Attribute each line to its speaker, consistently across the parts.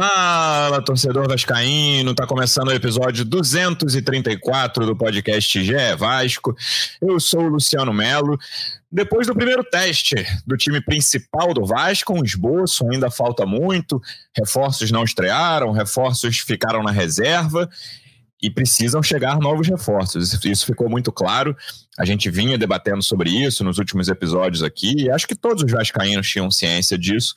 Speaker 1: Fala, torcedor vascaíno, tá começando o episódio 234 do podcast GE Vasco. Eu sou o Luciano Melo. Depois do primeiro teste do time principal do Vasco, um esboço, ainda falta muito, reforços não estrearam, reforços ficaram na reserva e precisam chegar novos reforços. Isso ficou muito claro. A gente vinha debatendo sobre isso nos últimos episódios aqui, e acho que todos os vascaínos tinham ciência disso,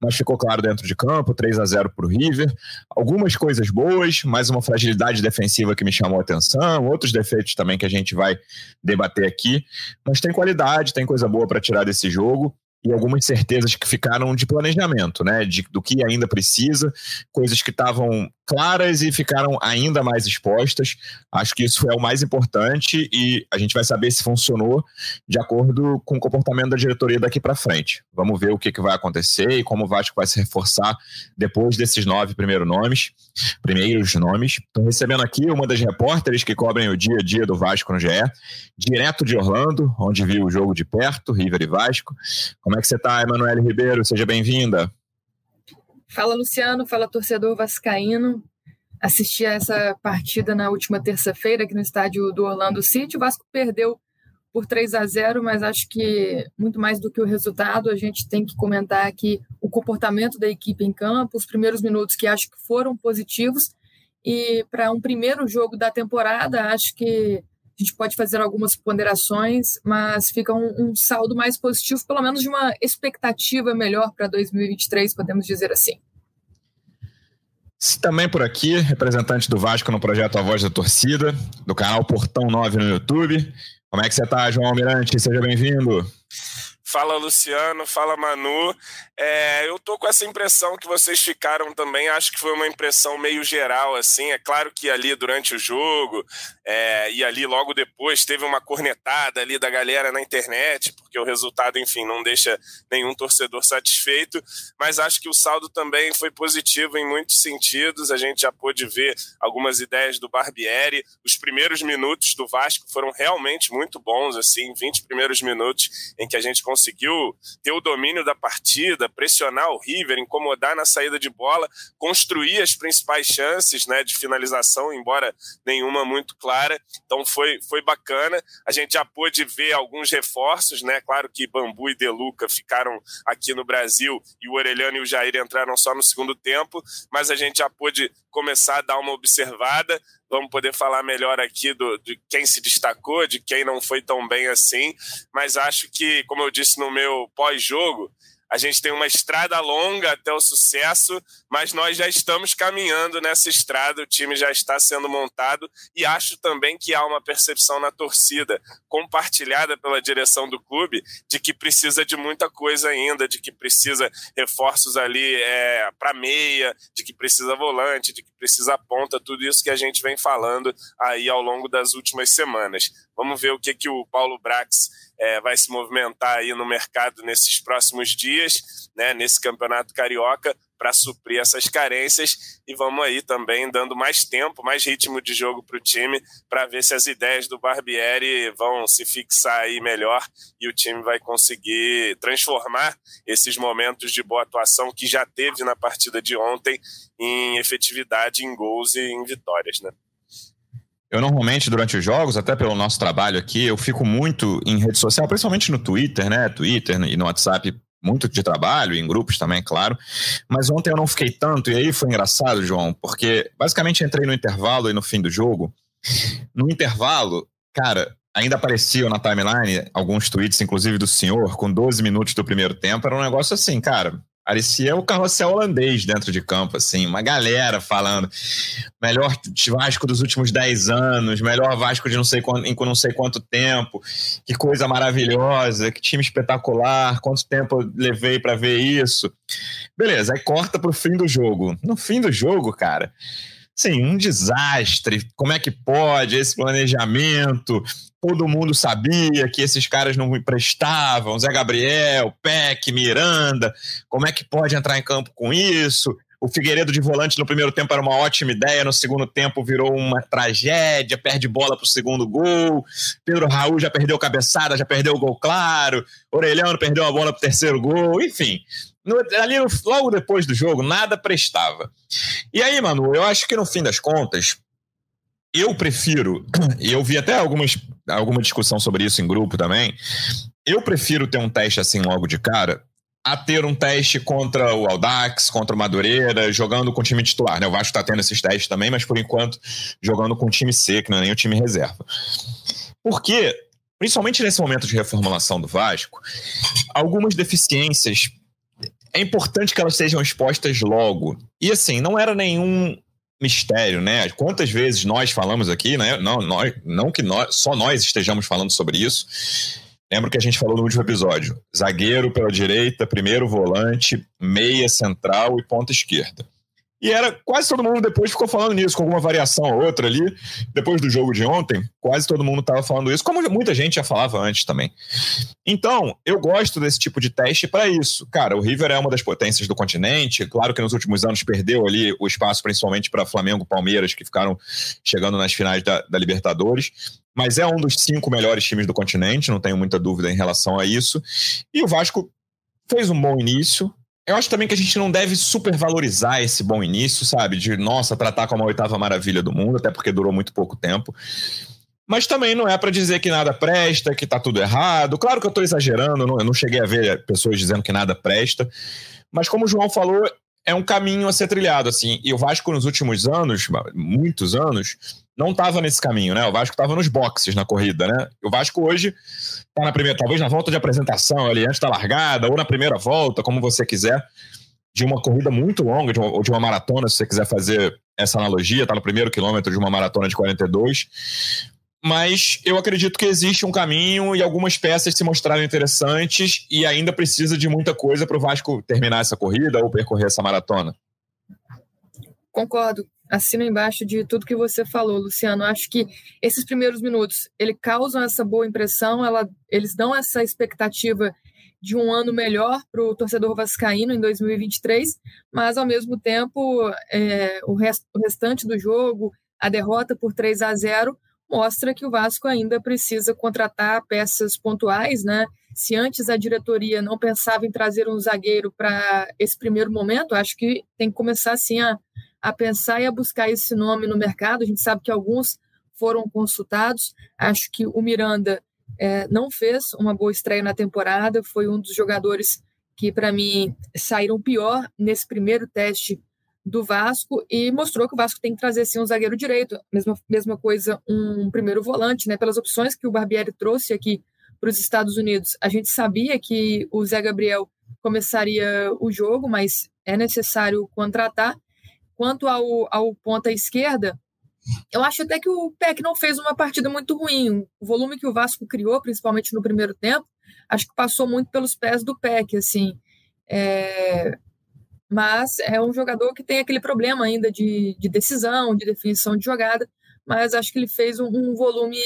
Speaker 1: mas ficou claro dentro de campo, 3 a 0 para o River. Algumas coisas boas, mas uma fragilidade defensiva que me chamou a atenção, outros defeitos também que a gente vai debater aqui, mas tem qualidade, tem coisa boa para tirar desse jogo, e algumas certezas que ficaram de planejamento, né? De, do que ainda precisa, coisas que estavam claras e ficaram ainda mais expostas. Acho que isso é o mais importante e a gente vai saber se funcionou de acordo com o comportamento da diretoria daqui para frente. Vamos ver o que, que vai acontecer e como o Vasco vai se reforçar depois desses nove primeiros nomes. Primeiros nomes. Estou recebendo aqui uma das repórteres que cobrem o dia a dia do Vasco no GE, direto de Orlando, onde viu o jogo de perto, River e Vasco. Como como é que você está, Emanuele Ribeiro? Seja bem-vinda.
Speaker 2: Fala, Luciano. Fala, torcedor vascaíno. Assisti a essa partida na última terça-feira aqui no estádio do Orlando City. O Vasco perdeu por 3 a 0, mas acho que muito mais do que o resultado, a gente tem que comentar aqui o comportamento da equipe em campo, os primeiros minutos que acho que foram positivos. E para um primeiro jogo da temporada, acho que a gente pode fazer algumas ponderações, mas fica um, um saldo mais positivo, pelo menos de uma expectativa melhor para 2023, podemos dizer assim.
Speaker 1: Também por aqui, representante do Vasco no projeto A Voz da Torcida, do canal Portão 9 no YouTube. Como é que você está, João Almirante? Seja bem-vindo.
Speaker 3: Fala Luciano, fala Manu. É, eu tô com essa impressão que vocês ficaram também. Acho que foi uma impressão meio geral, assim. É claro que ali durante o jogo é, e ali logo depois teve uma cornetada ali da galera na internet, porque o resultado, enfim, não deixa nenhum torcedor satisfeito. Mas acho que o saldo também foi positivo em muitos sentidos. A gente já pôde ver algumas ideias do Barbieri. Os primeiros minutos do Vasco foram realmente muito bons, assim, 20 primeiros minutos em que a gente conseguiu ter o domínio da partida, pressionar o River, incomodar na saída de bola, construir as principais chances né, de finalização, embora nenhuma muito clara. Então foi, foi bacana. A gente já pôde ver alguns reforços, né? Claro que Bambu e Deluca ficaram aqui no Brasil e o Orelhano e o Jair entraram só no segundo tempo, mas a gente já pôde começar a dar uma observada vamos poder falar melhor aqui do, de quem se destacou, de quem não foi tão bem assim. Mas acho que, como eu disse no meu pós-jogo, a gente tem uma estrada longa até o sucesso, mas nós já estamos caminhando nessa estrada, o time já está sendo montado e acho também que há uma percepção na torcida, compartilhada pela direção do clube, de que precisa de muita coisa ainda, de que precisa reforços ali é, para meia, de que precisa volante, de que precisa ponta, tudo isso que a gente vem falando aí ao longo das últimas semanas. Vamos ver o que, que o Paulo Brax é, vai se movimentar aí no mercado nesses próximos dias, né, nesse campeonato carioca, para suprir essas carências e vamos aí também dando mais tempo, mais ritmo de jogo para o time, para ver se as ideias do Barbieri vão se fixar aí melhor e o time vai conseguir transformar esses momentos de boa atuação que já teve na partida de ontem em efetividade, em gols e em vitórias, né?
Speaker 1: Eu normalmente, durante os jogos, até pelo nosso trabalho aqui, eu fico muito em rede social, principalmente no Twitter, né? Twitter e no WhatsApp, muito de trabalho, em grupos também, claro. Mas ontem eu não fiquei tanto, e aí foi engraçado, João, porque basicamente entrei no intervalo e no fim do jogo. No intervalo, cara, ainda apareciam na timeline alguns tweets, inclusive do senhor, com 12 minutos do primeiro tempo. Era um negócio assim, cara, Parecia o carrossel holandês dentro de campo, assim, uma galera falando. Melhor Vasco dos últimos 10 anos, melhor Vasco de não sei quanto, em não sei quanto tempo, que coisa maravilhosa, que time espetacular, quanto tempo eu levei para ver isso. Beleza, aí corta pro fim do jogo. No fim do jogo, cara, sim, um desastre. Como é que pode esse planejamento? todo mundo sabia que esses caras não emprestavam, Zé Gabriel, Peck, Miranda, como é que pode entrar em campo com isso? o Figueiredo de volante no primeiro tempo era uma ótima ideia, no segundo tempo virou uma tragédia, perde bola para o segundo gol. Pedro Raul já perdeu cabeçada, já perdeu o gol claro. Orelhano perdeu a bola para o terceiro gol. Enfim, no, ali logo depois do jogo, nada prestava. E aí, mano, eu acho que no fim das contas, eu prefiro, e eu vi até algumas, alguma discussão sobre isso em grupo também, eu prefiro ter um teste assim logo de cara a ter um teste contra o Aldax, contra o Madureira, jogando com o time titular. Né? O Vasco está tendo esses testes também, mas por enquanto jogando com o time C, que não é nem o time reserva. Porque, principalmente nesse momento de reformulação do Vasco, algumas deficiências é importante que elas sejam expostas logo. E assim, não era nenhum mistério, né? Quantas vezes nós falamos aqui, né? Não, nós, não que nós, só nós estejamos falando sobre isso Lembro que a gente falou no último episódio: zagueiro pela direita, primeiro volante, meia central e ponta esquerda. E era quase todo mundo depois ficou falando nisso, com alguma variação ou outra ali. Depois do jogo de ontem, quase todo mundo estava falando isso, como muita gente já falava antes também. Então, eu gosto desse tipo de teste para isso. Cara, o River é uma das potências do continente. Claro que nos últimos anos perdeu ali o espaço, principalmente para Flamengo e Palmeiras, que ficaram chegando nas finais da, da Libertadores mas é um dos cinco melhores times do continente, não tenho muita dúvida em relação a isso. E o Vasco fez um bom início. Eu acho também que a gente não deve supervalorizar esse bom início, sabe? De, nossa, tratar como a oitava maravilha do mundo, até porque durou muito pouco tempo. Mas também não é para dizer que nada presta, que tá tudo errado. Claro que eu tô exagerando, eu não cheguei a ver pessoas dizendo que nada presta. Mas como o João falou, é um caminho a ser trilhado, assim. E o Vasco nos últimos anos, muitos anos, não estava nesse caminho, né? O Vasco estava nos boxes na corrida, né? O Vasco hoje está na primeira, talvez na volta de apresentação ali, antes da largada, ou na primeira volta, como você quiser, de uma corrida muito longa, de uma, ou de uma maratona, se você quiser fazer essa analogia, está no primeiro quilômetro de uma maratona de 42. Mas eu acredito que existe um caminho e algumas peças se mostraram interessantes e ainda precisa de muita coisa para o Vasco terminar essa corrida ou percorrer essa maratona.
Speaker 2: Concordo assino embaixo de tudo que você falou, Luciano. Acho que esses primeiros minutos, ele causam essa boa impressão, ela, eles dão essa expectativa de um ano melhor para o torcedor vascaíno em 2023, mas ao mesmo tempo é, o, rest, o restante do jogo, a derrota por 3 a 0 mostra que o Vasco ainda precisa contratar peças pontuais, né? Se antes a diretoria não pensava em trazer um zagueiro para esse primeiro momento, acho que tem que começar assim a a pensar e a buscar esse nome no mercado. A gente sabe que alguns foram consultados. Acho que o Miranda é, não fez uma boa estreia na temporada, foi um dos jogadores que, para mim, saíram pior nesse primeiro teste do Vasco e mostrou que o Vasco tem que trazer sim um zagueiro direito. Mesma, mesma coisa, um primeiro volante, né? Pelas opções que o Barbieri trouxe aqui para os Estados Unidos. A gente sabia que o Zé Gabriel começaria o jogo, mas é necessário contratar. Quanto ao, ao ponta esquerda, eu acho até que o Peck não fez uma partida muito ruim. O volume que o Vasco criou, principalmente no primeiro tempo, acho que passou muito pelos pés do Peck, assim. É... Mas é um jogador que tem aquele problema ainda de, de decisão, de definição de jogada, mas acho que ele fez um, um volume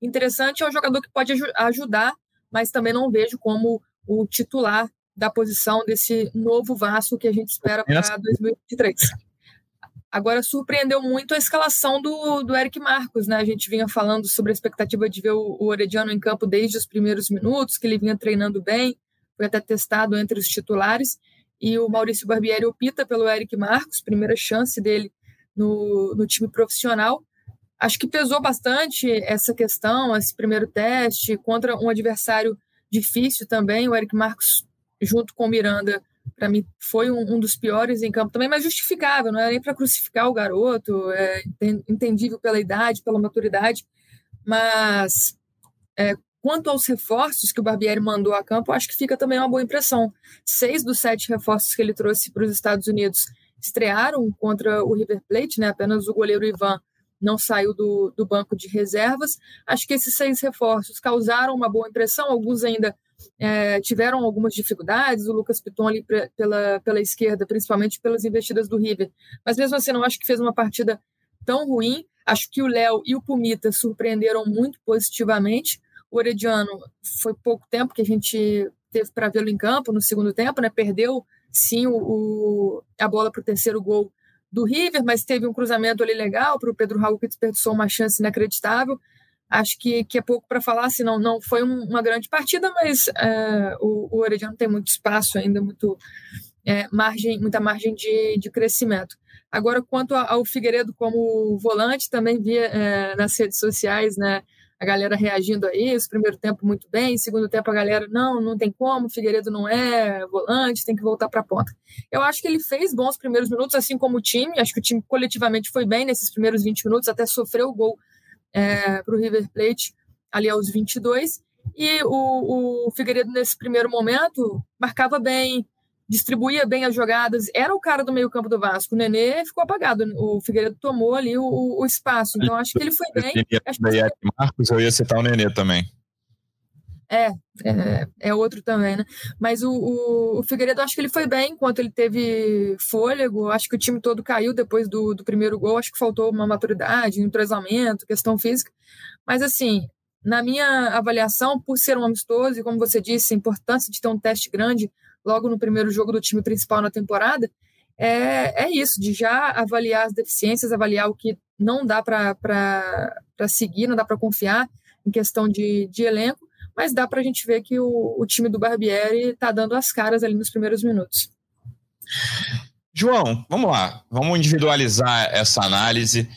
Speaker 2: interessante. É um jogador que pode ajudar, mas também não vejo como o titular da posição desse novo Vasco que a gente espera para 2023. Agora, surpreendeu muito a escalação do, do Eric Marcos, né? A gente vinha falando sobre a expectativa de ver o, o Orediano em campo desde os primeiros minutos, que ele vinha treinando bem, foi até testado entre os titulares, e o Maurício Barbieri opta pelo Eric Marcos, primeira chance dele no, no time profissional. Acho que pesou bastante essa questão, esse primeiro teste, contra um adversário difícil também. O Eric Marcos, junto com o Miranda, para mim foi um, um, dos piores em campo também, mas justificável, não era nem para crucificar o garoto, é entendível pela idade, pela maturidade, mas é, quanto aos reforços que o Barbieri mandou a campo, acho que fica também uma boa impressão. Seis dos sete reforços que ele trouxe para os Estados Unidos estrearam contra o River Plate, né? apenas o goleiro Ivan não saiu do, do banco de reservas. Acho que esses seis reforços causaram uma boa impressão, alguns ainda é, tiveram algumas dificuldades, o Lucas Piton ali pela, pela esquerda, principalmente pelas investidas do River. Mas mesmo assim, não acho que fez uma partida tão ruim. Acho que o Léo e o Pumita surpreenderam muito positivamente. O Orediano foi pouco tempo que a gente teve para vê-lo em campo no segundo tempo, né? Perdeu sim o, o a bola para o terceiro gol do River, mas teve um cruzamento ali legal para o Pedro Raul que desperdiçou uma chance inacreditável. Acho que, que é pouco para falar, se não, não foi um, uma grande partida, mas é, o, o Orediano tem muito espaço ainda, muito é, margem, muita margem de, de crescimento. Agora, quanto ao Figueiredo como volante, também via é, nas redes sociais, né, a galera reagindo a isso, primeiro tempo muito bem, segundo tempo a galera, não, não tem como, Figueiredo não é volante, tem que voltar para a ponta. Eu acho que ele fez bons primeiros minutos, assim como o time, acho que o time coletivamente foi bem nesses primeiros 20 minutos, até sofreu o gol é, para o River Plate ali aos 22, e o, o Figueiredo nesse primeiro momento marcava bem, distribuía bem as jogadas, era o cara do meio-campo do Vasco. O Nenê ficou apagado, o Figueiredo tomou ali o, o espaço. Então acho que ele foi bem. Acho que...
Speaker 1: Marcos, eu ia citar o Nenê também.
Speaker 2: É, é, é, outro também, né? Mas o, o, o, Figueiredo, acho que ele foi bem enquanto ele teve fôlego. Acho que o time todo caiu depois do, do primeiro gol. Acho que faltou uma maturidade, um entrosamento, questão física. Mas, assim, na minha avaliação, por ser um amistoso e, como você disse, a importância de ter um teste grande logo no primeiro jogo do time principal na temporada, é, é isso, de já avaliar as deficiências, avaliar o que não dá para seguir, não dá para confiar em questão de, de elenco, mas dá para a gente ver que o, o time do Barbieri está dando as caras ali nos primeiros minutos.
Speaker 1: João, vamos lá, vamos individualizar essa análise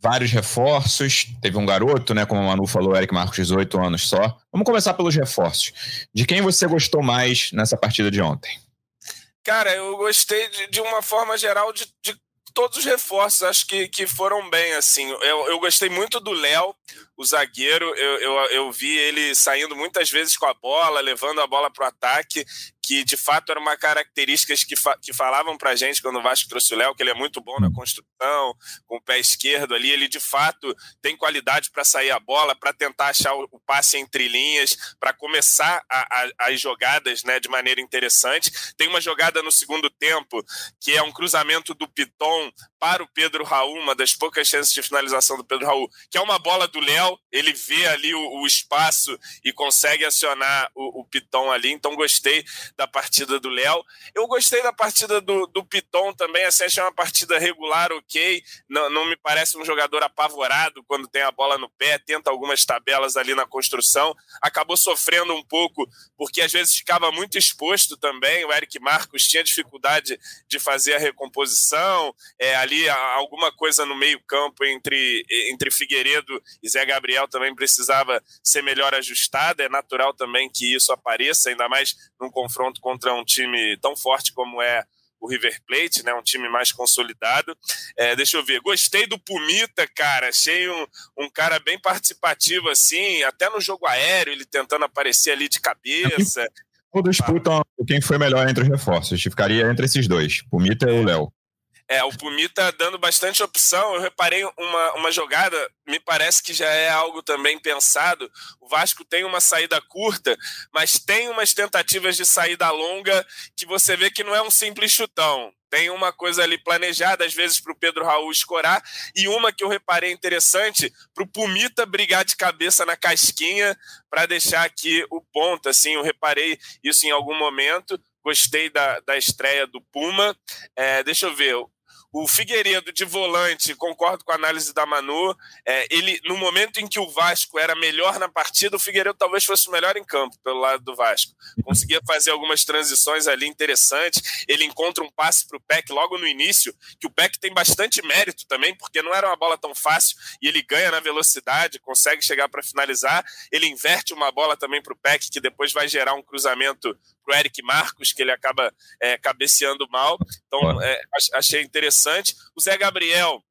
Speaker 1: vários reforços. Teve um garoto, né? Como o Manu falou, Eric Marcos, 18 anos só. Vamos começar pelos reforços. De quem você gostou mais nessa partida de ontem?
Speaker 3: Cara, eu gostei de, de uma forma geral de, de, todos os reforços. Acho que, que foram bem, assim. Eu, eu gostei muito do Léo, o zagueiro. Eu, eu, eu vi ele saindo muitas vezes com a bola, levando a bola para o ataque que de fato era uma característica que, fa que falavam para gente quando o Vasco trouxe o Léo, que ele é muito bom na construção, com o pé esquerdo ali, ele de fato tem qualidade para sair a bola, para tentar achar o, o, passe entre linhas, para começar a, a, as jogadas né, de maneira interessante. Tem uma jogada no segundo tempo, que é um cruzamento do Piton para o Pedro Raul, uma das poucas chances de finalização do Pedro Raul, que é uma bola do Léo, ele vê ali o, o espaço e consegue acionar o, o Piton ali, então gostei da partida do Léo. Eu gostei da partida do, do Piton também, assim, achei uma partida regular, ok. Não, não me parece um jogador apavorado quando tem a bola no pé, tenta algumas tabelas ali na construção. Acabou sofrendo um pouco, porque às vezes ficava muito exposto também. O Eric Marcos tinha dificuldade de fazer a recomposição, é, ali alguma coisa no meio-campo entre, entre Figueiredo e Zé Gabriel também precisava ser melhor ajustada. É natural também que isso apareça, ainda mais num confronto confronto contra um time tão forte como é o River Plate, né? Um time mais consolidado. É, deixa eu ver, gostei do Pumita, cara. Achei um, um cara bem participativo, assim, até no jogo aéreo, ele tentando aparecer ali de cabeça.
Speaker 1: Todos disputam quem foi melhor entre os reforços. Ficaria entre esses dois, Pumita e o Léo.
Speaker 3: É, o Pumita dando bastante opção. Eu reparei uma, uma jogada, me parece que já é algo também pensado. O Vasco tem uma saída curta, mas tem umas tentativas de saída longa que você vê que não é um simples chutão. Tem uma coisa ali planejada, às vezes, para o Pedro Raul escorar, e uma que eu reparei interessante, para o Pumita brigar de cabeça na casquinha para deixar aqui o ponto. Assim, eu reparei isso em algum momento. Gostei da, da estreia do Puma. É, deixa eu ver. O Figueiredo de volante, concordo com a análise da Manu. É, ele, no momento em que o Vasco era melhor na partida, o Figueiredo talvez fosse o melhor em campo pelo lado do Vasco. Conseguia fazer algumas transições ali interessantes. Ele encontra um passe para o Peck logo no início, que o Peck tem bastante mérito também, porque não era uma bola tão fácil e ele ganha na velocidade, consegue chegar para finalizar. Ele inverte uma bola também para o Peck, que depois vai gerar um cruzamento para o Eric Marcos, que ele acaba é, cabeceando mal. Então, é, achei interessante. O Zé Gabriel,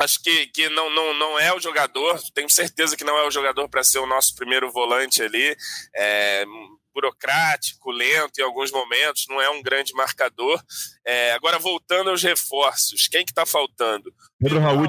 Speaker 3: acho que, que não, não, não é o jogador, tenho certeza que não é o jogador para ser o nosso primeiro volante ali. É, burocrático, lento em alguns momentos, não é um grande marcador. É, agora, voltando aos reforços, quem que está faltando?
Speaker 1: Pedro Raul.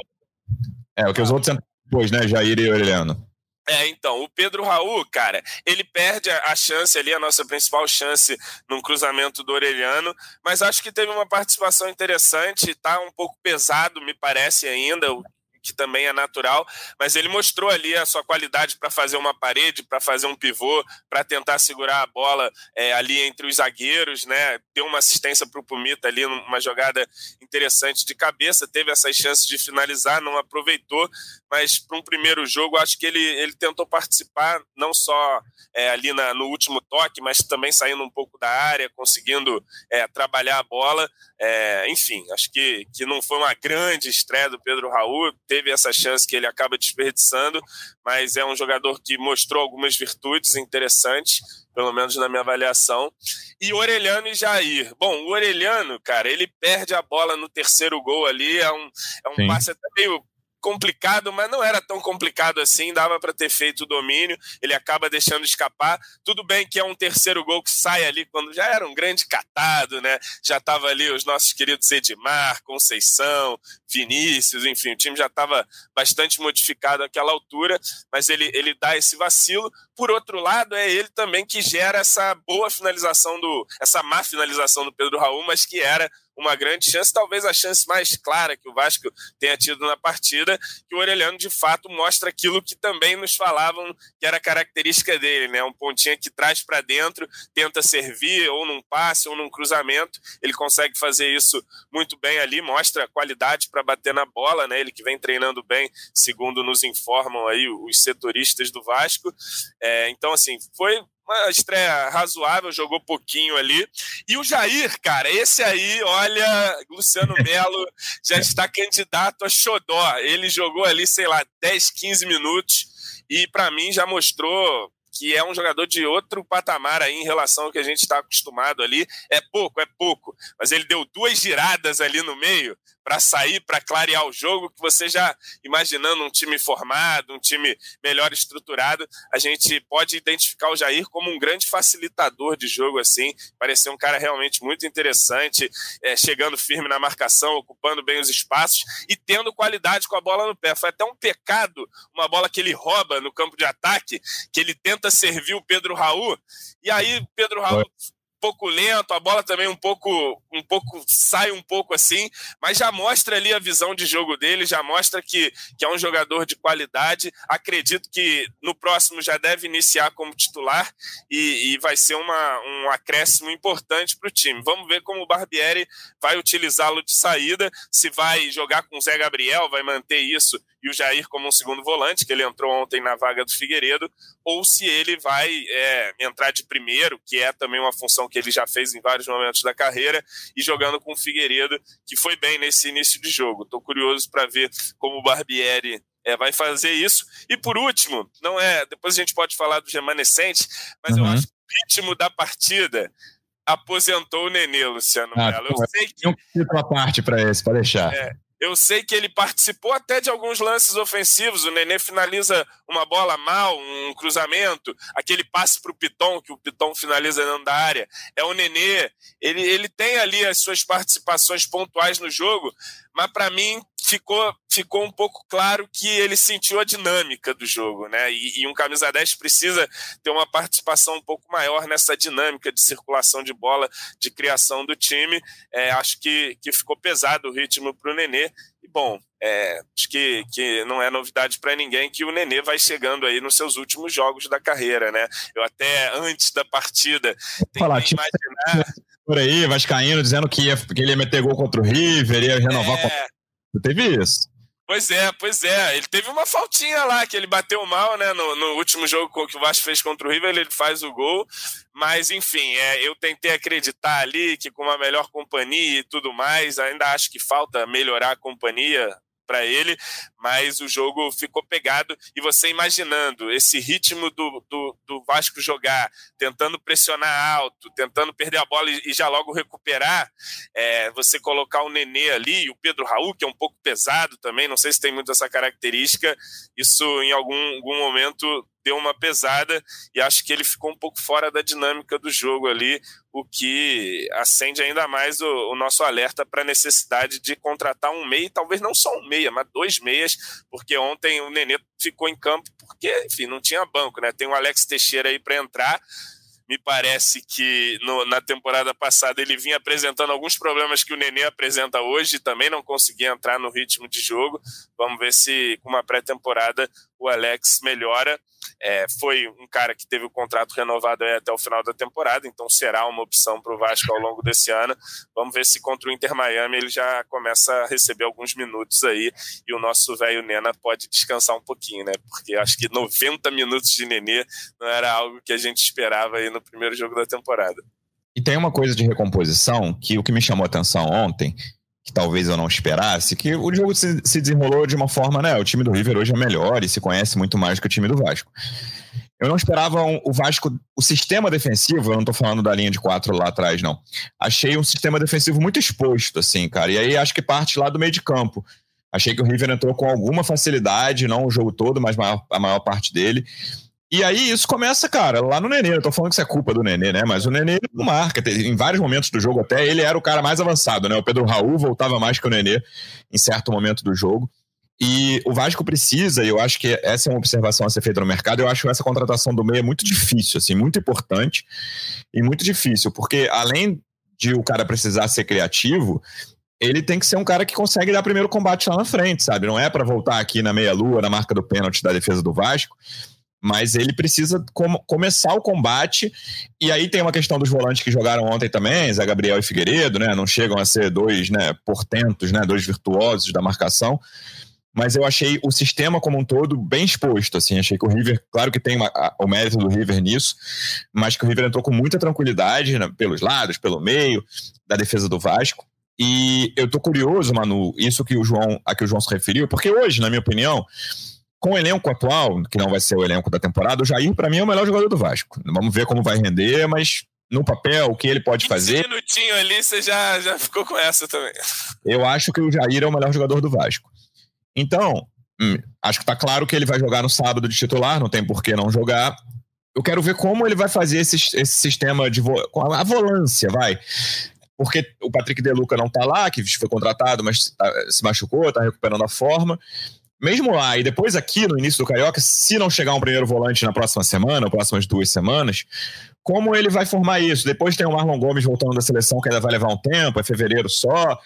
Speaker 1: É, o que os outros depois, né? Jair e Aureliano.
Speaker 3: É, então, o Pedro Raul, cara, ele perde a chance ali, a nossa principal chance num cruzamento do Orelhano, mas acho que teve uma participação interessante, tá um pouco pesado, me parece ainda, o que também é natural, mas ele mostrou ali a sua qualidade para fazer uma parede, para fazer um pivô, para tentar segurar a bola é, ali entre os zagueiros, né? Deu uma assistência para o Pumita ali, uma jogada interessante de cabeça, teve essas chances de finalizar, não aproveitou, mas para um primeiro jogo, acho que ele, ele tentou participar não só é, ali na, no último toque, mas também saindo um pouco da área, conseguindo é, trabalhar a bola. É, enfim, acho que, que não foi uma grande estreia do Pedro Raul, teve essa chance que ele acaba desperdiçando, mas é um jogador que mostrou algumas virtudes interessantes, pelo menos na minha avaliação. E Orelhano e Jair. Bom, o Orelhano, cara, ele perde a bola no terceiro gol ali, é um, é um passe até meio complicado, mas não era tão complicado assim, dava para ter feito o domínio, ele acaba deixando escapar. Tudo bem que é um terceiro gol que sai ali quando já era um grande catado, né? Já tava ali os nossos queridos Edmar, Conceição, Vinícius, enfim, o time já estava bastante modificado àquela altura, mas ele, ele dá esse vacilo. Por outro lado, é ele também que gera essa boa finalização do, essa má finalização do Pedro Raul, mas que era uma grande chance, talvez a chance mais clara que o Vasco tenha tido na partida, que o Orelhano de fato mostra aquilo que também nos falavam que era característica dele, né? Um pontinha que traz para dentro, tenta servir ou num passe ou num cruzamento, ele consegue fazer isso muito bem ali, mostra qualidade para bater na bola, né? Ele que vem treinando bem, segundo nos informam aí os setoristas do Vasco. É, então, assim, foi uma estreia razoável, jogou pouquinho ali. E o Jair, cara, esse aí, olha, Luciano Melo já está candidato a xodó. Ele jogou ali, sei lá, 10, 15 minutos e para mim já mostrou que é um jogador de outro patamar aí em relação ao que a gente está acostumado ali. É pouco, é pouco, mas ele deu duas giradas ali no meio para sair, para clarear o jogo, que você já imaginando um time formado, um time melhor estruturado, a gente pode identificar o Jair como um grande facilitador de jogo, assim, parecer um cara realmente muito interessante, é, chegando firme na marcação, ocupando bem os espaços e tendo qualidade com a bola no pé. Foi até um pecado uma bola que ele rouba no campo de ataque, que ele tenta servir o Pedro Raul, e aí Pedro Raul pouco lento, a bola também um pouco, um pouco sai um pouco assim, mas já mostra ali a visão de jogo dele, já mostra que, que é um jogador de qualidade. Acredito que no próximo já deve iniciar como titular e, e vai ser uma, um acréscimo importante para o time. Vamos ver como o Barbieri vai utilizá-lo de saída, se vai jogar com o Zé Gabriel, vai manter isso e o Jair como um segundo volante, que ele entrou ontem na vaga do Figueiredo, ou se ele vai é, entrar de primeiro, que é também uma função que ele já fez em vários momentos da carreira, e jogando com o Figueiredo, que foi bem nesse início de jogo. Estou curioso para ver como o Barbieri é, vai fazer isso. E por último, não é. Depois a gente pode falar do remanescente, mas uhum. eu acho que o ritmo da partida aposentou o Nenê, Luciano ah, Melo. Eu sei que.
Speaker 1: Um título à parte para esse, para deixar.
Speaker 3: É, eu sei que ele participou até de alguns lances ofensivos. O Nenê finaliza uma bola mal, um cruzamento, aquele passe para o Piton, que o Piton finaliza dentro da área. É o Nenê. Ele, ele tem ali as suas participações pontuais no jogo, mas para mim ficou, ficou um pouco claro que ele sentiu a dinâmica do jogo, né? E, e, um camisa 10 precisa ter uma participação um pouco maior nessa dinâmica de circulação de bola, de criação do time. É, acho que, que ficou pesado o ritmo para o Nenê. E bom, é, acho que, que não é novidade para ninguém que o Nenê vai chegando aí nos seus últimos jogos da carreira, né? Eu até antes da partida
Speaker 1: tipo, imaginar por aí, Vascaíno, dizendo que, ia, que ele ia meter gol contra o River, ia renovar. É... Com... Teve isso.
Speaker 3: Pois é, pois é. Ele teve uma faltinha lá, que ele bateu mal, né? No, no último jogo que o Vasco fez contra o River, ele faz o gol. Mas, enfim, é, eu tentei acreditar ali que com uma melhor companhia e tudo mais, ainda acho que falta melhorar a companhia para ele, mas o jogo ficou pegado. E você imaginando esse ritmo do, do, do, Vasco jogar, tentando pressionar alto, tentando perder a bola e, e já logo recuperar, é, você colocar o Nenê ali, o Pedro Raul, que é um pouco pesado também, não sei se tem muito essa característica, isso em algum, algum momento deu uma pesada e acho que ele ficou um pouco fora da dinâmica do jogo ali, o que acende ainda mais o, o nosso alerta para a necessidade de contratar um meia, talvez não só um meia, mas dois meias, porque ontem o Nenê ficou em campo porque, enfim, não tinha banco, né? Tem o Alex Teixeira aí para entrar, Me parece que no, na temporada passada ele vinha apresentando alguns problemas que o Nenê apresenta hoje, também não conseguia entrar no ritmo de jogo. Vamos ver se com uma pré-temporada o Alex melhora. É, foi um cara que teve o contrato renovado até o final da temporada, então será uma opção para o Vasco ao longo desse ano. Vamos ver se contra o Inter Miami ele já começa a receber alguns minutos aí e o nosso velho Nena pode descansar um pouquinho, né? Porque acho que 90 minutos de Nenê não era algo que a gente esperava aí no primeiro jogo da temporada.
Speaker 1: E tem uma coisa de recomposição que o que me chamou a atenção ontem que talvez eu não esperasse, que o jogo se, se desenrolou de uma forma, né? O time do River hoje é melhor e se conhece muito mais que o time do Vasco. Eu não esperava um, o Vasco, o sistema defensivo, eu não estou falando da linha de quatro lá atrás, não. Achei um sistema defensivo muito exposto, assim, cara. E aí acho que parte lá do meio de campo. Achei que o River entrou com alguma facilidade, não o jogo todo, mas a maior parte dele. E aí isso começa, cara, lá no Nenê. Eu tô falando que isso é culpa do Nenê, né? Mas o Nenê não marca. Em vários momentos do jogo até, ele era o cara mais avançado, né? O Pedro Raul voltava mais que o Nenê em certo momento do jogo. E o Vasco precisa, e eu acho que essa é uma observação a ser feita no mercado, eu acho essa contratação do meio muito difícil, assim, muito importante e muito difícil, porque além de o cara precisar ser criativo, ele tem que ser um cara que consegue dar primeiro combate lá na frente, sabe? Não é para voltar aqui na meia-lua, na marca do pênalti da defesa do Vasco, mas ele precisa com, começar o combate. E aí tem uma questão dos volantes que jogaram ontem também, Zé Gabriel e Figueiredo, né? Não chegam a ser dois, né, portentos, né, dois virtuosos da marcação. Mas eu achei o sistema como um todo bem exposto, assim, achei que o River, claro que tem uma, a, o mérito do River nisso, mas que o River entrou com muita tranquilidade né, pelos lados, pelo meio da defesa do Vasco. E eu tô curioso, Manu, isso que o João, a que o João se referiu, porque hoje, na minha opinião, com o elenco atual, que não vai ser o elenco da temporada, o Jair, para mim, é o melhor jogador do Vasco. Vamos ver como vai render, mas no papel, o que ele pode fazer.
Speaker 3: Um minutinho ali, você já, já ficou com essa também.
Speaker 1: Eu acho que o Jair é o melhor jogador do Vasco. Então, hum, acho que está claro que ele vai jogar no sábado de titular, não tem por que não jogar. Eu quero ver como ele vai fazer esse, esse sistema de vo a volância, vai. Porque o Patrick Deluca não está lá, que foi contratado, mas tá, se machucou, está recuperando a forma mesmo lá e depois aqui no início do Carioca, se não chegar um primeiro volante na próxima semana, ou próximas duas semanas, como ele vai formar isso? Depois tem o Marlon Gomes voltando da seleção, que ainda vai levar um tempo, é fevereiro só,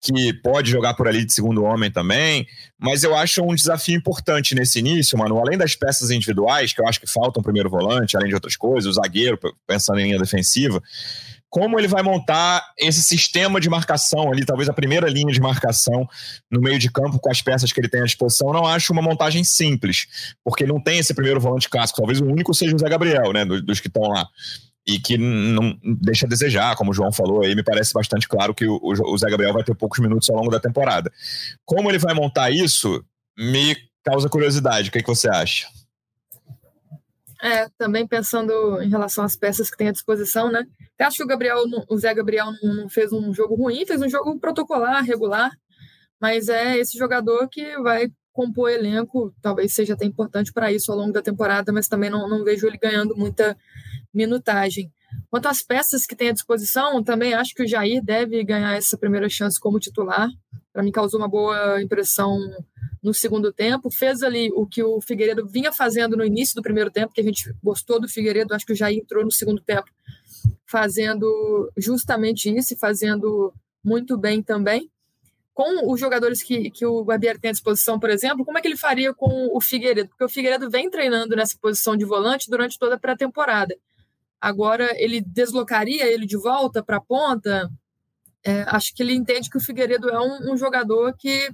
Speaker 1: que pode jogar por ali de segundo homem também. Mas eu acho um desafio importante nesse início, mano. Além das peças individuais, que eu acho que faltam primeiro volante, além de outras coisas, o zagueiro, pensando em linha defensiva como ele vai montar esse sistema de marcação ali, talvez a primeira linha de marcação no meio de campo com as peças que ele tem à disposição, não acho uma montagem simples, porque não tem esse primeiro volante clássico, talvez o único seja o Zé Gabriel, né, dos, dos que estão lá, e que não deixa a desejar, como o João falou aí, me parece bastante claro que o, o Zé Gabriel vai ter poucos minutos ao longo da temporada. Como ele vai montar isso, me causa curiosidade, o que, é que você acha?
Speaker 2: É, também pensando em relação às peças que tem à disposição, né? Eu acho que o Gabriel, o Zé Gabriel não fez um jogo ruim, fez um jogo protocolar, regular, mas é esse jogador que vai compor elenco, talvez seja até importante para isso ao longo da temporada, mas também não, não vejo ele ganhando muita minutagem. Quanto às peças que tem à disposição, também acho que o Jair deve ganhar essa primeira chance como titular. Para mim, causou uma boa impressão no segundo tempo, fez ali o que o Figueiredo vinha fazendo no início do primeiro tempo, que a gente gostou do Figueiredo, acho que já entrou no segundo tempo fazendo justamente isso e fazendo muito bem também. Com os jogadores que, que o Barbieri tem à disposição, por exemplo, como é que ele faria com o Figueiredo? Porque o Figueiredo vem treinando nessa posição de volante durante toda a pré-temporada. Agora, ele deslocaria ele de volta para a ponta? É, acho que ele entende que o Figueiredo é um, um jogador que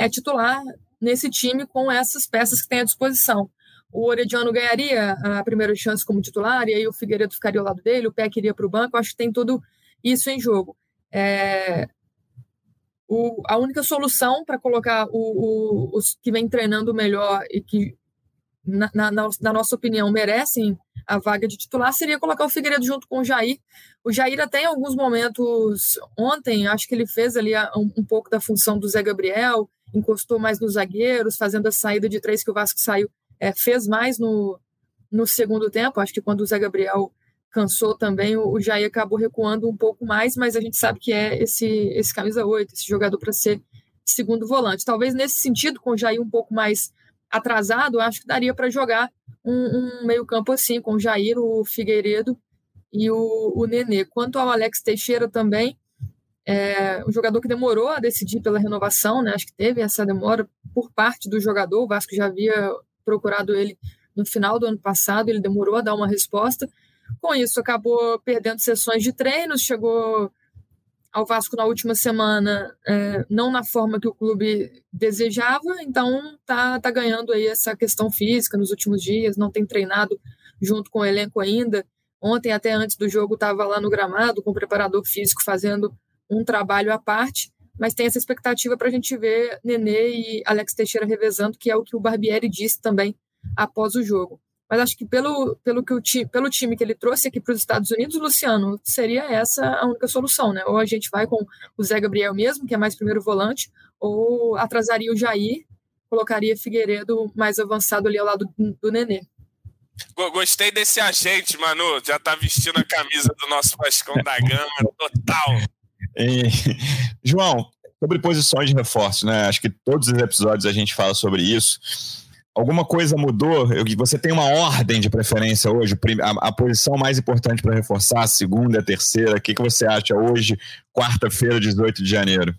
Speaker 2: é titular nesse time com essas peças que tem à disposição. O Orediano ganharia a primeira chance como titular, e aí o Figueiredo ficaria ao lado dele, o Peck iria para o banco. Acho que tem tudo isso em jogo. É, o, a única solução para colocar o, o, os que vem treinando melhor e que, na, na, na, nossa opinião, merecem a vaga de titular seria colocar o Figueiredo junto com o Jair. O Jair até em alguns momentos ontem, acho que ele fez ali um, um pouco da função do Zé Gabriel, encostou mais nos zagueiros, fazendo a saída de três que o Vasco saiu, é, fez mais no, no segundo tempo. Acho que quando o Zé Gabriel cansou também, o, o Jair acabou recuando um pouco mais, mas a gente sabe que é esse, esse camisa 8, esse jogador para ser segundo volante. Talvez nesse sentido, com o Jair um pouco mais atrasado, acho que daria para jogar um, um meio-campo assim, com o Jair, o Figueiredo e o, o Nenê. Quanto ao Alex Teixeira também, é um jogador que demorou a decidir pela renovação, né? Acho que teve essa demora por parte do jogador. O Vasco já havia procurado ele no final do ano passado, ele demorou a dar uma resposta. Com isso, acabou perdendo sessões de treinos, chegou ao Vasco na última semana, é, não na forma que o clube desejava, então tá, tá ganhando aí essa questão física nos últimos dias, não tem treinado junto com o elenco ainda. Ontem, até antes do jogo, estava lá no gramado com o preparador físico fazendo um trabalho à parte, mas tem essa expectativa para a gente ver Nenê e Alex Teixeira revezando, que é o que o Barbieri disse também após o jogo. Mas acho que pelo, pelo, que o time, pelo time que ele trouxe aqui para os Estados Unidos, Luciano, seria essa a única solução, né? Ou a gente vai com o Zé Gabriel mesmo, que é mais primeiro volante, ou atrasaria o Jair, colocaria Figueiredo mais avançado ali ao lado do, do Nenê.
Speaker 3: Gostei desse agente, Manu. Já tá vestindo a camisa do nosso Vascão da Gama, total.
Speaker 1: E, João, sobre posições de reforço, né? Acho que todos os episódios a gente fala sobre isso alguma coisa mudou? Você tem uma ordem de preferência hoje? A, a posição mais importante para reforçar, segunda, terceira? O que, que você acha hoje, quarta-feira, 18 de janeiro?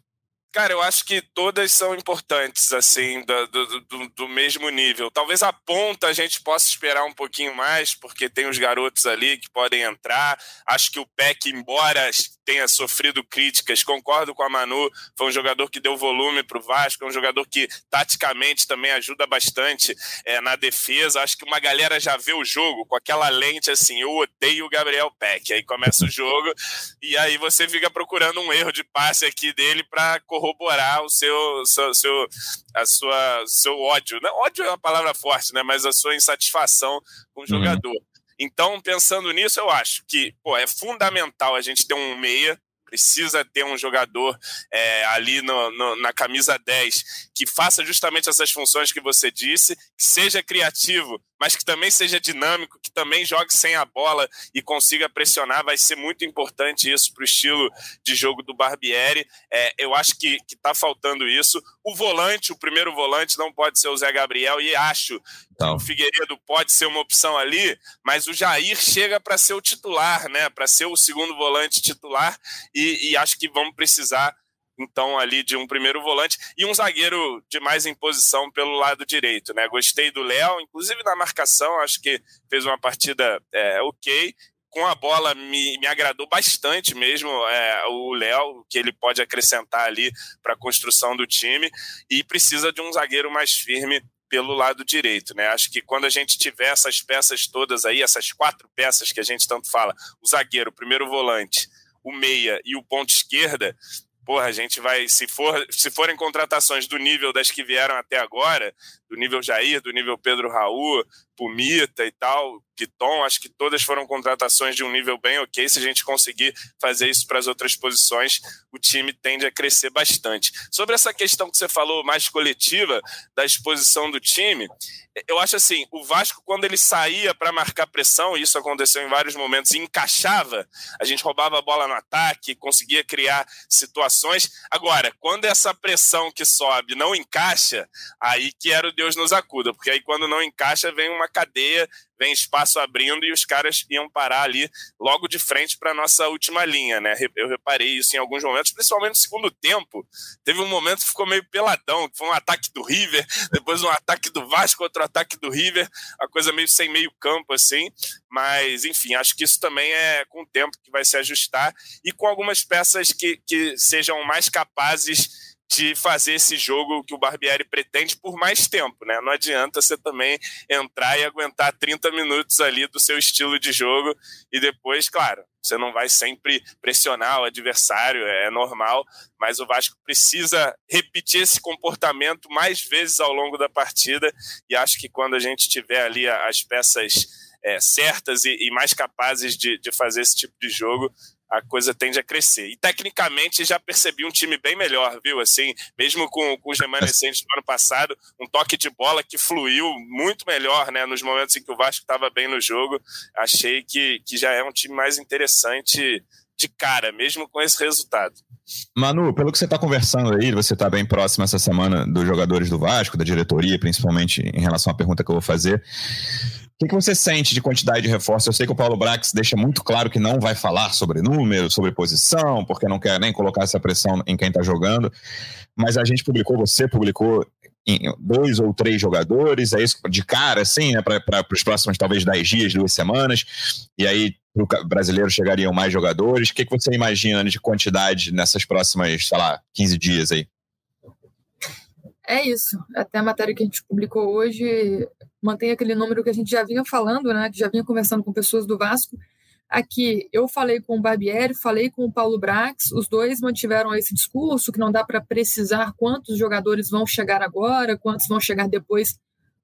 Speaker 3: Cara, eu acho que todas são importantes, assim, do, do, do, mesmo nível. Talvez a ponta a gente possa esperar um pouquinho mais, porque tem os garotos ali que podem entrar. Acho que o PEC, embora tenha sofrido críticas, concordo com a Manu, foi um jogador que deu volume para o Vasco, é um jogador que taticamente também ajuda bastante é, na defesa. Acho que uma galera já vê o jogo com aquela lente assim, eu odeio o Gabriel Peck. Aí começa o jogo e aí você fica procurando um erro de passe aqui dele para corroborar o seu, seu, seu, a sua, seu ódio. Não, ódio é uma palavra forte, né? Mas a sua insatisfação com o uhum. Então, pensando nisso, eu acho que pô, é fundamental a gente ter um meia precisa ter um jogador é, ali no, no, na camisa 10 que faça justamente essas funções que você disse, que seja criativo, mas que também seja dinâmico, que também jogue sem a bola e consiga pressionar. Vai ser muito importante isso para o estilo de jogo do Barbieri. É, eu acho que está faltando isso. O volante, o primeiro volante, não pode ser o Zé Gabriel, e acho então. que o Figueiredo pode ser uma opção ali, mas o Jair chega para ser o titular, né? Para ser o segundo volante titular, e, e acho que vamos precisar então ali de um primeiro volante e um zagueiro de mais imposição pelo lado direito, né? Gostei do Léo, inclusive na marcação, acho que fez uma partida é, ok. Com a bola me, me agradou bastante mesmo é, o Léo, que ele pode acrescentar ali para a construção do time e precisa de um zagueiro mais firme pelo lado direito, né? Acho que quando a gente tiver essas peças todas aí, essas quatro peças que a gente tanto fala, o zagueiro, o primeiro volante, o meia e o ponto esquerda, porra, a gente vai, se, for, se forem contratações do nível das que vieram até agora, do nível Jair, do nível Pedro Raul, Pumita e tal, Piton, acho que todas foram contratações de um nível bem ok. Se a gente conseguir fazer isso para as outras posições, o time tende a crescer bastante. Sobre essa questão que você falou mais coletiva da exposição do time, eu acho assim, o Vasco, quando ele saía para marcar pressão, e isso aconteceu em vários momentos, e encaixava, a gente roubava a bola no ataque, conseguia criar situações. Agora, quando essa pressão que sobe não encaixa, aí que era o Deus nos acuda, porque aí quando não encaixa, vem uma cadeia, vem espaço abrindo e os caras iam parar ali logo de frente para nossa última linha, né? Eu reparei isso em alguns momentos, principalmente no segundo tempo. Teve um momento que ficou meio peladão, que foi um ataque do River, depois um ataque do Vasco, outro ataque do River, a coisa meio sem meio campo assim. Mas, enfim, acho que isso também é com o tempo que vai se ajustar e com algumas peças que, que sejam mais capazes de fazer esse jogo que o Barbieri pretende por mais tempo, né? Não adianta você também entrar e aguentar 30 minutos ali do seu estilo de jogo e depois, claro, você não vai sempre pressionar o adversário, é normal, mas o Vasco precisa repetir esse comportamento mais vezes ao longo da partida e acho que quando a gente tiver ali as peças é, certas e, e, mais capazes de, de fazer esse tipo de jogo, a coisa tende a crescer. E tecnicamente já percebi um time bem melhor, viu? Assim, mesmo com, com os remanescentes do ano passado, um toque de bola que fluiu muito melhor, né? Nos momentos em que o Vasco estava bem no jogo. Achei que, que já é um time mais interessante de cara, mesmo com esse resultado.
Speaker 1: Manu, pelo que você está conversando aí, você está bem próximo essa semana dos jogadores do Vasco, da diretoria, principalmente em relação à pergunta que eu vou fazer que, que você sente de quantidade de reforço? Eu sei que o Paulo Brax deixa muito claro que não vai falar sobre número, sobre posição, porque não quer nem colocar essa pressão em quem está jogando. Mas a gente publicou, você publicou dois ou três jogadores, é isso de cara, assim, né, para os próximos talvez dez dias, duas semanas, e aí para o brasileiro chegariam mais jogadores. O que, que você imagina de quantidade nessas próximas, sei lá, 15 dias aí?
Speaker 2: É isso. Até a matéria que a gente publicou hoje mantém aquele número que a gente já vinha falando, né? Que já vinha conversando com pessoas do Vasco. Aqui eu falei com o Barbieri, falei com o Paulo Brax, os dois mantiveram esse discurso que não dá para precisar quantos jogadores vão chegar agora, quantos vão chegar depois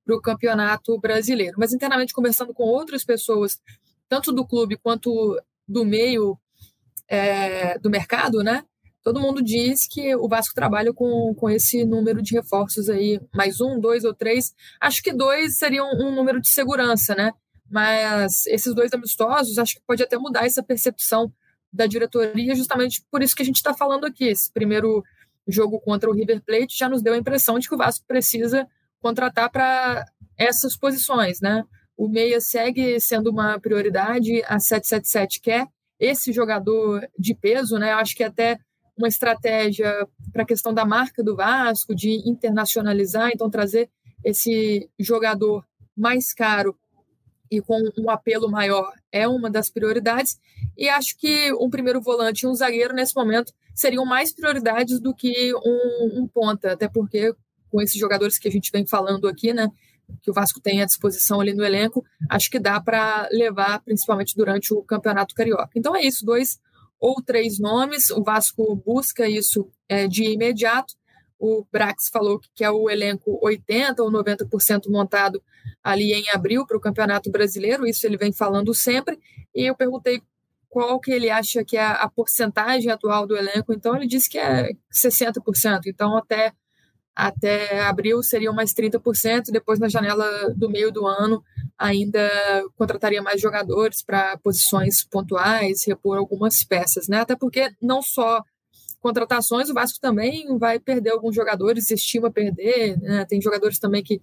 Speaker 2: para o campeonato brasileiro. Mas internamente conversando com outras pessoas, tanto do clube quanto do meio é, do mercado, né? Todo mundo diz que o Vasco trabalha com, com esse número de reforços aí, mais um, dois ou três. Acho que dois seriam um número de segurança, né? Mas esses dois amistosos, acho que pode até mudar essa percepção da diretoria, justamente por isso que a gente está falando aqui. Esse primeiro jogo contra o River Plate já nos deu a impressão de que o Vasco precisa contratar para essas posições, né? O meia segue sendo uma prioridade, a 777 quer esse jogador de peso, né? Eu acho que até uma estratégia para a questão da marca do Vasco, de internacionalizar, então trazer esse jogador mais caro e com um apelo maior é uma das prioridades. E acho que um primeiro volante e um zagueiro, nesse momento, seriam mais prioridades do que um, um ponta, até porque com esses jogadores que a gente vem falando aqui, né, que o Vasco tem à disposição ali no elenco, acho que dá para levar, principalmente durante o Campeonato Carioca. Então é isso, dois ou três nomes. O Vasco busca isso é, de imediato. O Brax falou que é o elenco 80% ou 90% montado ali em abril para o Campeonato Brasileiro, isso ele vem falando sempre. E eu perguntei qual que ele acha que é a porcentagem atual do elenco, então ele disse que é 60%. Então, até até abril seriam mais 30%, depois na janela do meio do ano ainda contrataria mais jogadores para posições pontuais, repor algumas peças, né? Até porque não só contratações, o Vasco também vai perder alguns jogadores, estima perder, né? tem jogadores também que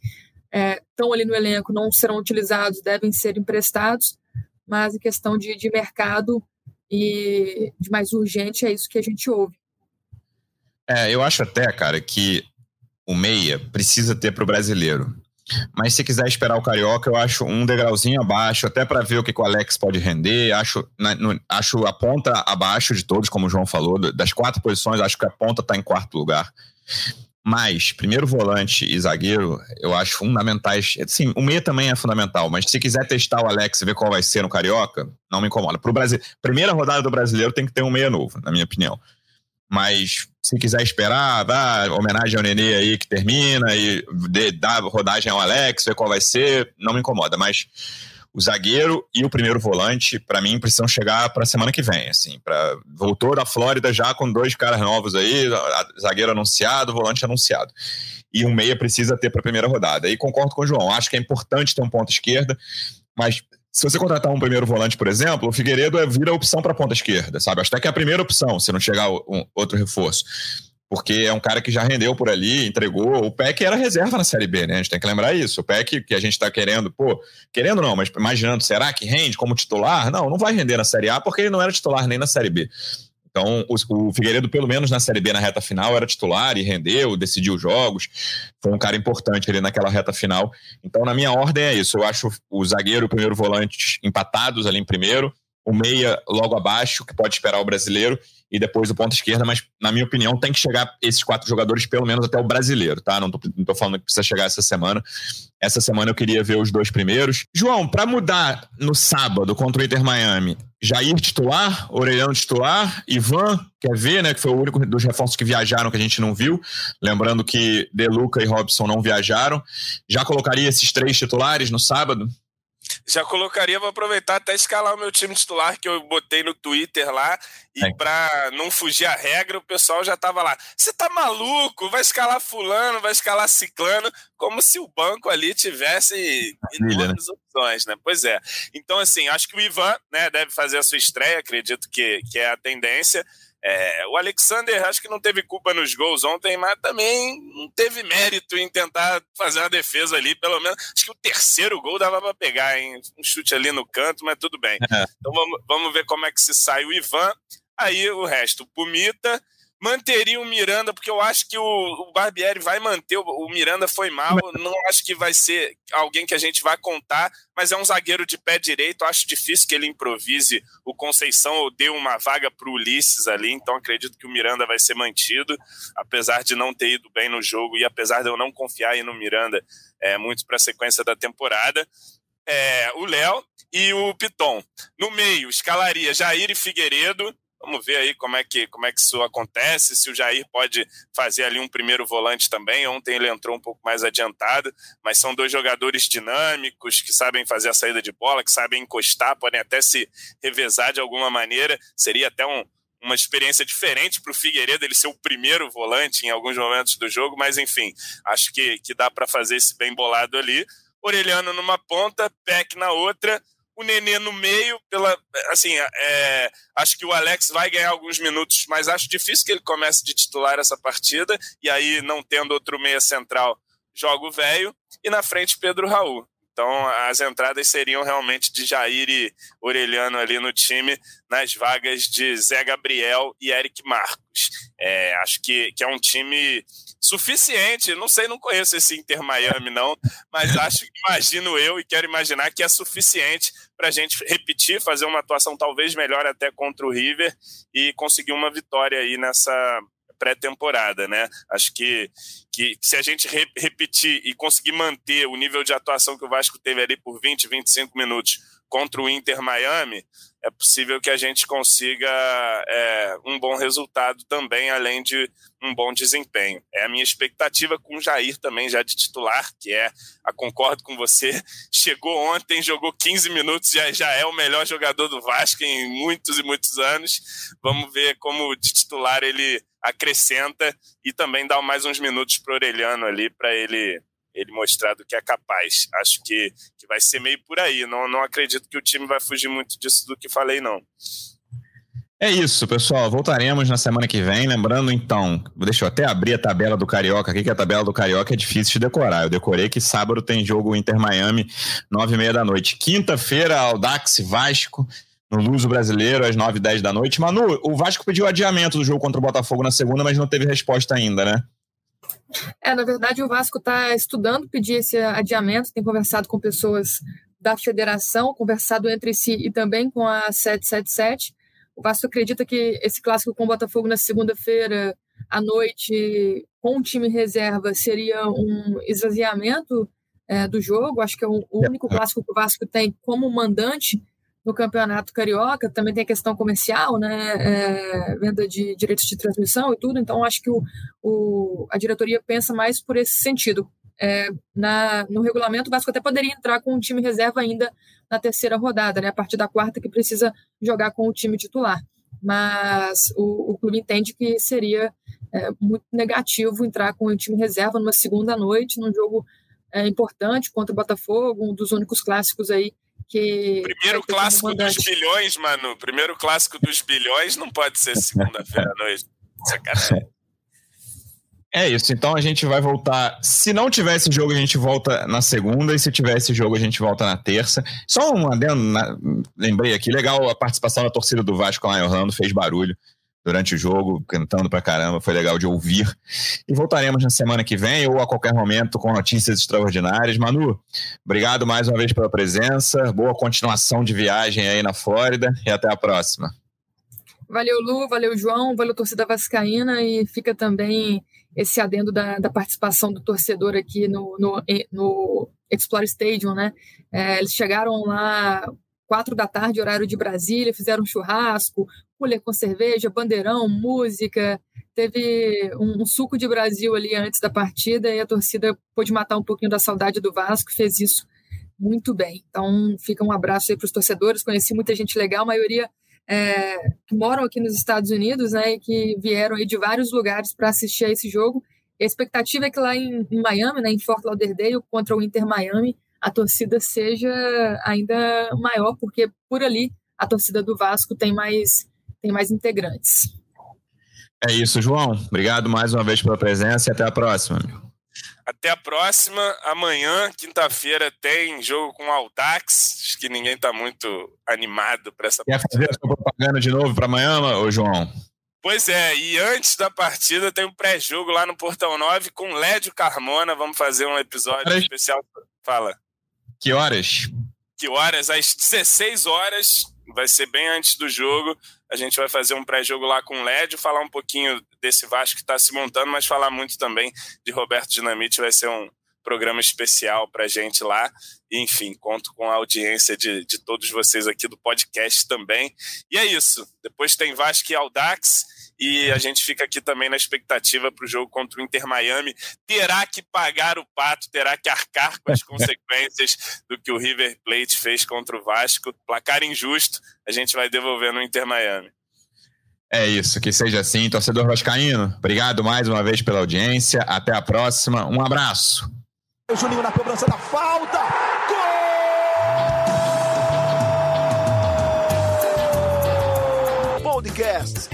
Speaker 2: estão é, ali no elenco, não serão utilizados, devem ser emprestados, mas em questão de, de mercado e de mais urgente, é isso que a gente ouve.
Speaker 1: É, eu acho até, cara, que o meia precisa ter para o brasileiro. Mas se quiser esperar o Carioca, eu acho um degrauzinho abaixo, até para ver o que, o Alex pode render. Acho, na, no, acho a ponta abaixo de todos, como o João falou. Das quatro posições, acho que a ponta está em quarto lugar. Mas, primeiro volante e zagueiro, eu acho fundamentais. Sim, o meia também é fundamental, mas se quiser testar o Alex e ver qual vai ser no Carioca, não me incomoda. Pro Brasil, primeira rodada do brasileiro tem que ter um meia novo, na minha opinião. Mas se quiser esperar, dá homenagem ao Nenê aí que termina e dá rodagem ao Alex, ver qual vai ser, não me incomoda. Mas o zagueiro e o primeiro volante, para mim, precisam chegar para semana que vem. Assim, pra, voltou da Flórida já com dois caras novos aí, zagueiro anunciado, volante anunciado. E um meia precisa ter para a primeira rodada. E concordo com o João, acho que é importante ter um ponto esquerda, mas se você contratar um primeiro volante, por exemplo, o Figueiredo é, vira opção para a ponta esquerda, sabe? Acho até que é a primeira opção, se não chegar um, outro reforço. Porque é um cara que já rendeu por ali, entregou. O PEC era reserva na Série B, né? A gente tem que lembrar isso. O PEC que a gente está querendo, pô, querendo não, mas imaginando, será que rende como titular? Não, não vai render na Série A porque ele não era titular nem na Série B. Então, o, o, Figueiredo, pelo menos na Série B, na reta final, era titular e rendeu, decidiu jogos. Foi um cara importante ali naquela reta final. Então, na minha ordem é isso. Eu acho o zagueiro e o primeiro volante empatados ali em primeiro, o meia logo abaixo, que pode esperar o brasileiro, e depois o ponto esquerda, mas na minha opinião tem que chegar esses quatro jogadores pelo menos até o brasileiro, tá? Não tô, não tô falando que precisa chegar essa semana. Essa semana eu queria ver os dois primeiros. João, para mudar no sábado contra o Inter Miami, Jair titular, Orelhão titular, Ivan, quer ver, né? Que foi o único dos reforços que viajaram que a gente não viu. Lembrando que Deluca e Robson não viajaram. Já colocaria esses três titulares no sábado?
Speaker 3: Já colocaria, vou aproveitar até escalar o meu time titular que eu botei no Twitter lá. E é. pra não fugir a regra, o pessoal já tava lá. Você tá maluco? Vai escalar fulano, vai escalar ciclano, como se o banco ali tivesse enormes né? opções, né? Pois é. Então, assim, acho que o Ivan né, deve fazer a sua estreia, acredito que, que é a tendência. É, o Alexander acho que não teve culpa nos gols ontem, mas também não teve mérito em tentar fazer uma defesa ali, pelo menos. Acho que o terceiro gol dava para pegar, hein? Um chute ali no canto, mas tudo bem. É. Então vamos, vamos ver como é que se sai o Ivan. Aí o resto, Pumita, manteria o Miranda, porque eu acho que o, o Barbieri vai manter. O, o, Miranda foi mal, não acho que vai ser alguém que a gente vai contar, mas é um zagueiro de pé direito. Acho difícil que ele improvise o Conceição ou dê uma vaga para o Ulisses ali, então acredito que o Miranda vai ser mantido, apesar de não ter ido bem no jogo e apesar de eu não confiar no Miranda é, muito para a sequência da temporada. É, o Léo e o Piton. No meio, escalaria Jair e Figueiredo. Vamos ver aí como é que como é que isso acontece, se o Jair pode fazer ali um primeiro volante também. Ontem ele entrou um pouco mais adiantado, mas são dois jogadores dinâmicos que sabem fazer a saída de bola, que sabem encostar, podem até se revezar de alguma maneira. Seria até um, uma experiência diferente para o Figueiredo ele ser o primeiro volante em alguns momentos do jogo, mas enfim, acho que, que dá para fazer esse bem bolado ali. Orelhano numa ponta, Peck na outra, o Nenê no meio, pela assim, é, acho que o Alex vai ganhar alguns minutos, mas acho difícil que ele comece de titular essa partida, e aí, não tendo outro meia central, joga o velho, e na frente Pedro Raul. Então, as entradas seriam realmente de Jair e Orelhano ali no time, nas vagas de Zé Gabriel e Eric Marcos. É, acho que, que é um time suficiente. Não sei, não conheço esse Inter Miami, não, mas acho, imagino eu e quero imaginar que é suficiente para a gente repetir, fazer uma atuação talvez melhor até contra o River e conseguir uma vitória aí nessa, pré-temporada, né? Acho que, que se a gente re repetir e conseguir manter o nível de atuação que o Vasco teve ali por 20, 25 minutos contra o Inter Miami, é possível que a gente consiga é, um bom resultado também, além de um bom desempenho. É a minha expectativa com o Jair também, já de titular, que é, a concordo com você, chegou ontem, jogou 15 minutos, já, já é o melhor jogador do Vasco em muitos e muitos anos. Vamos ver como de titular ele acrescenta e também dá mais uns minutos para o Orelhano ali, para ele ele mostrar do que é capaz. Acho que, que vai ser meio por aí. Não, não acredito que o time vai fugir muito disso do que falei, não.
Speaker 1: É isso, pessoal. Voltaremos na semana que vem. Lembrando, então, deixa eu até abrir a tabela do Carioca aqui, que a tabela do Carioca é difícil de decorar. Eu decorei que sábado tem jogo Inter Miami, nove e meia da noite. Quinta-feira, Aldax Vasco, no Luso Brasileiro, às nove e dez da noite. Manu, o Vasco pediu adiamento do jogo contra o Botafogo na segunda, mas não teve resposta ainda, né?
Speaker 2: É, na verdade, o Vasco está estudando pedir esse adiamento, tem conversado com pessoas da federação, conversado entre si e também com a 777. O Vasco acredita que esse clássico com o Botafogo na segunda-feira à noite, com o time reserva, seria um esvaziamento é, do jogo. Acho que é o único clássico que o Vasco tem como mandante no Campeonato Carioca, também tem a questão comercial, né, é, venda de direitos de transmissão e tudo, então acho que o, o a diretoria pensa mais por esse sentido. É, na, no regulamento, o Vasco até poderia entrar com um time reserva ainda na terceira rodada, né, a partir da quarta que precisa jogar com o time titular. Mas o, o clube entende que seria é, muito negativo entrar com o time reserva numa segunda noite, num jogo é, importante contra o Botafogo, um dos únicos clássicos aí que
Speaker 3: primeiro clássico dos bilhões, mano. Primeiro clássico dos bilhões não pode ser segunda-feira à noite. Sacanagem.
Speaker 1: É isso, então a gente vai voltar. Se não tivesse jogo, a gente volta na segunda, e se tivesse jogo, a gente volta na terça. Só um adendo, na... lembrei aqui, legal a participação da torcida do Vasco lá em Orlando, fez barulho durante o jogo, cantando pra caramba, foi legal de ouvir. E voltaremos na semana que vem ou a qualquer momento com notícias extraordinárias. Manu, obrigado mais uma vez pela presença, boa continuação de viagem aí na Flórida e até a próxima.
Speaker 2: Valeu, Lu, valeu, João, valeu, torcida vascaína e fica também esse adendo da, da participação do torcedor aqui no, no, no Explore Stadium, né? É, eles chegaram lá quatro da tarde, horário de Brasília, fizeram um churrasco, cooler com cerveja, bandeirão, música. Teve um, um, suco de Brasil ali antes da partida e a torcida pôde matar um pouquinho da saudade do Vasco, fez isso muito bem. Então, fica um abraço aí para os torcedores. Conheci muita gente legal, a maioria é, que moram aqui nos Estados Unidos, né, e que vieram aí de vários lugares para assistir a esse jogo. E a expectativa é que lá em, em Miami, né, em Fort Lauderdale, contra o Inter Miami, a torcida seja ainda maior, porque por ali a torcida do Vasco tem mais, tem mais integrantes.
Speaker 1: É isso, João. Obrigado mais uma vez pela presença e até a próxima.
Speaker 3: Até a próxima. Amanhã, quinta-feira, tem jogo com o Aldax. Acho que ninguém está muito animado para essa
Speaker 1: Quer fazer a sua propaganda de novo para amanhã, ô João?
Speaker 3: Pois é, e antes da partida tem um pré-jogo lá no Portão 9 com Lédio Carmona. Vamos fazer um episódio especial. Fala.
Speaker 1: Que horas?
Speaker 3: Que horas? Às 16 horas. Vai ser bem antes do jogo. A gente vai fazer um pré-jogo lá com o Lédio, falar um pouquinho desse Vasco que está se montando, mas falar muito também de Roberto Dinamite. Vai ser um programa especial para gente lá. Enfim, conto com a audiência de, de todos vocês aqui do podcast também. E é isso. Depois tem Vasco e Aldax. E a gente fica aqui também na expectativa para o jogo contra o Inter Miami. Terá que pagar o pato, terá que arcar com as consequências do que o River Plate fez contra o Vasco. Placar injusto, a gente vai devolver no Inter Miami.
Speaker 1: É isso, que seja assim. Torcedor Vascaíno, obrigado mais uma vez pela audiência. Até a próxima. Um abraço.
Speaker 4: O Juninho na cobrança da falta. Gol! Podcast.